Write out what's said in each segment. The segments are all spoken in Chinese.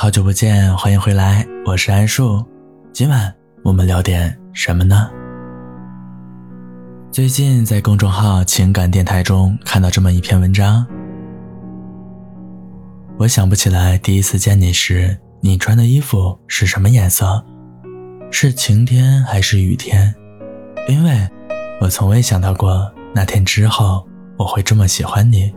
好久不见，欢迎回来，我是安树。今晚我们聊点什么呢？最近在公众号情感电台中看到这么一篇文章。我想不起来第一次见你时，你穿的衣服是什么颜色，是晴天还是雨天？因为我从未想到过那天之后我会这么喜欢你。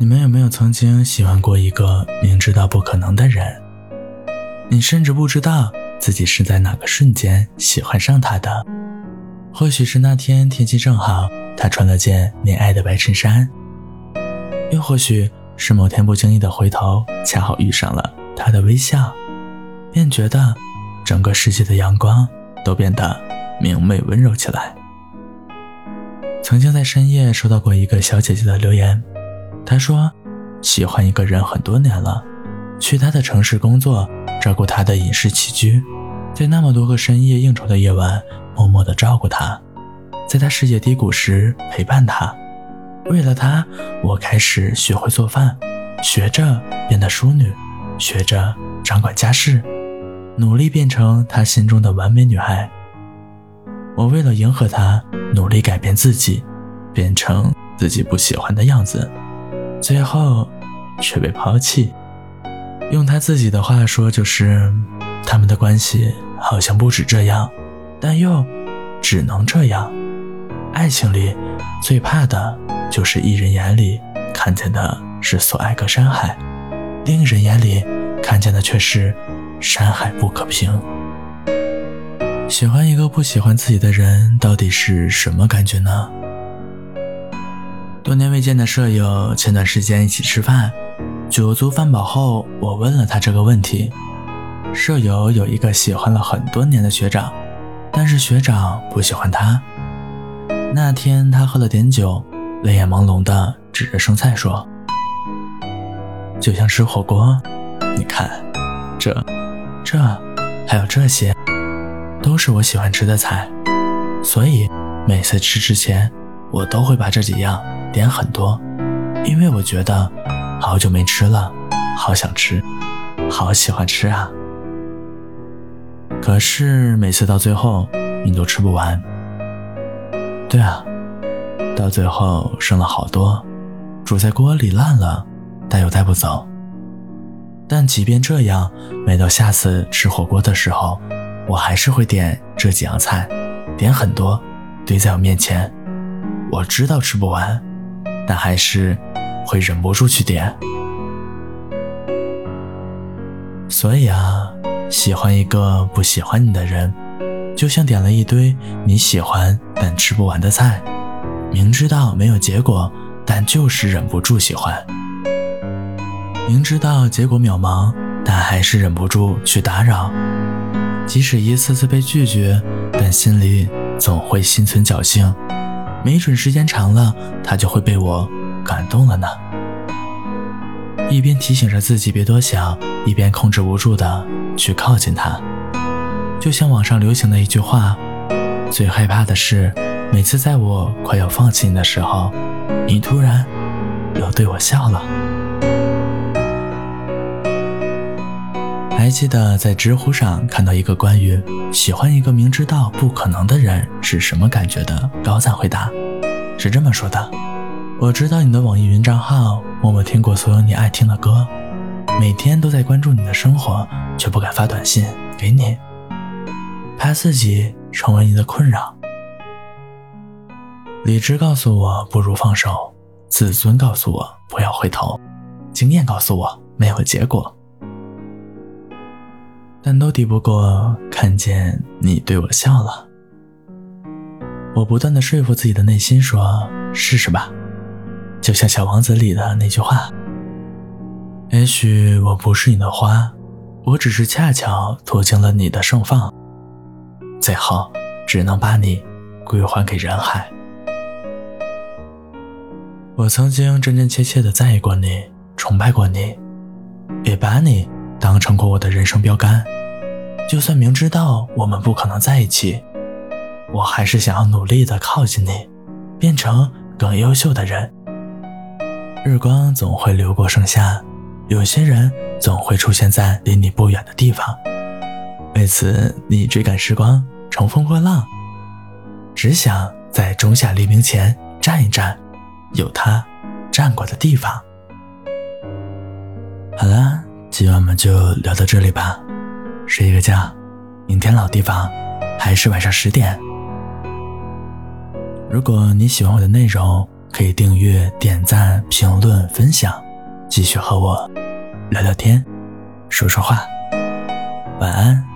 你们有没有曾经喜欢过一个明知道不可能的人？你甚至不知道自己是在哪个瞬间喜欢上他的。或许是那天天气正好，他穿了件你爱的白衬衫；又或许是某天不经意的回头，恰好遇上了他的微笑，便觉得整个世界的阳光都变得明媚温柔起来。曾经在深夜收到过一个小姐姐的留言。他说：“喜欢一个人很多年了，去他的城市工作，照顾他的饮食起居，在那么多个深夜应酬的夜晚，默默的照顾他，在他世界低谷时陪伴他。为了他，我开始学会做饭，学着变得淑女，学着掌管家事，努力变成他心中的完美女孩。我为了迎合他，努力改变自己，变成自己不喜欢的样子。”最后，却被抛弃。用他自己的话说，就是他们的关系好像不止这样，但又只能这样。爱情里最怕的就是一人眼里看见的是所爱隔山海，另一人眼里看见的却是山海不可平。喜欢一个不喜欢自己的人，到底是什么感觉呢？多年未见的舍友，前段时间一起吃饭，酒足饭饱后，我问了他这个问题。舍友有一个喜欢了很多年的学长，但是学长不喜欢他。那天他喝了点酒，泪眼朦胧的指着生菜说：“就像吃火锅，你看，这、这，还有这些，都是我喜欢吃的菜，所以每次吃之前，我都会把这几样。”点很多，因为我觉得好久没吃了，好想吃，好喜欢吃啊！可是每次到最后，你都吃不完。对啊，到最后剩了好多，煮在锅里烂了，带又带不走。但即便这样，每到下次吃火锅的时候，我还是会点这几样菜，点很多，堆在我面前。我知道吃不完。但还是会忍不住去点，所以啊，喜欢一个不喜欢你的人，就像点了一堆你喜欢但吃不完的菜，明知道没有结果，但就是忍不住喜欢；明知道结果渺茫，但还是忍不住去打扰。即使一次次被拒绝，但心里总会心存侥幸。没准时间长了，他就会被我感动了呢。一边提醒着自己别多想，一边控制不住的去靠近他。就像网上流行的一句话：“最害怕的是，每次在我快要放弃你的时候，你突然又对我笑了。”还记得在知乎上看到一个关于喜欢一个明知道不可能的人是什么感觉的高赞回答，是这么说的：我知道你的网易云账号，默默听过所有你爱听的歌，每天都在关注你的生活，却不敢发短信给你，怕自己成为你的困扰。理智告诉我不如放手，自尊告诉我不要回头，经验告诉我没有结果。但都抵不过看见你对我笑了。我不断的说服自己的内心说：“试试吧。”就像《小王子》里的那句话：“也许我不是你的花，我只是恰巧途经了你的盛放，最后只能把你归还给人海。”我曾经真真切切的在意过你，崇拜过你，也把你。当成过我的人生标杆，就算明知道我们不可能在一起，我还是想要努力的靠近你，变成更优秀的人。日光总会流过盛夏，有些人总会出现在离你不远的地方，为此你追赶时光，乘风破浪，只想在仲夏黎明前站一站，有他站过的地方。好了，今晚我们就聊到这里吧，睡一个觉，明天老地方还是晚上十点。如果你喜欢我的内容，可以订阅、点赞、评论、分享，继续和我聊聊天，说说话。晚安。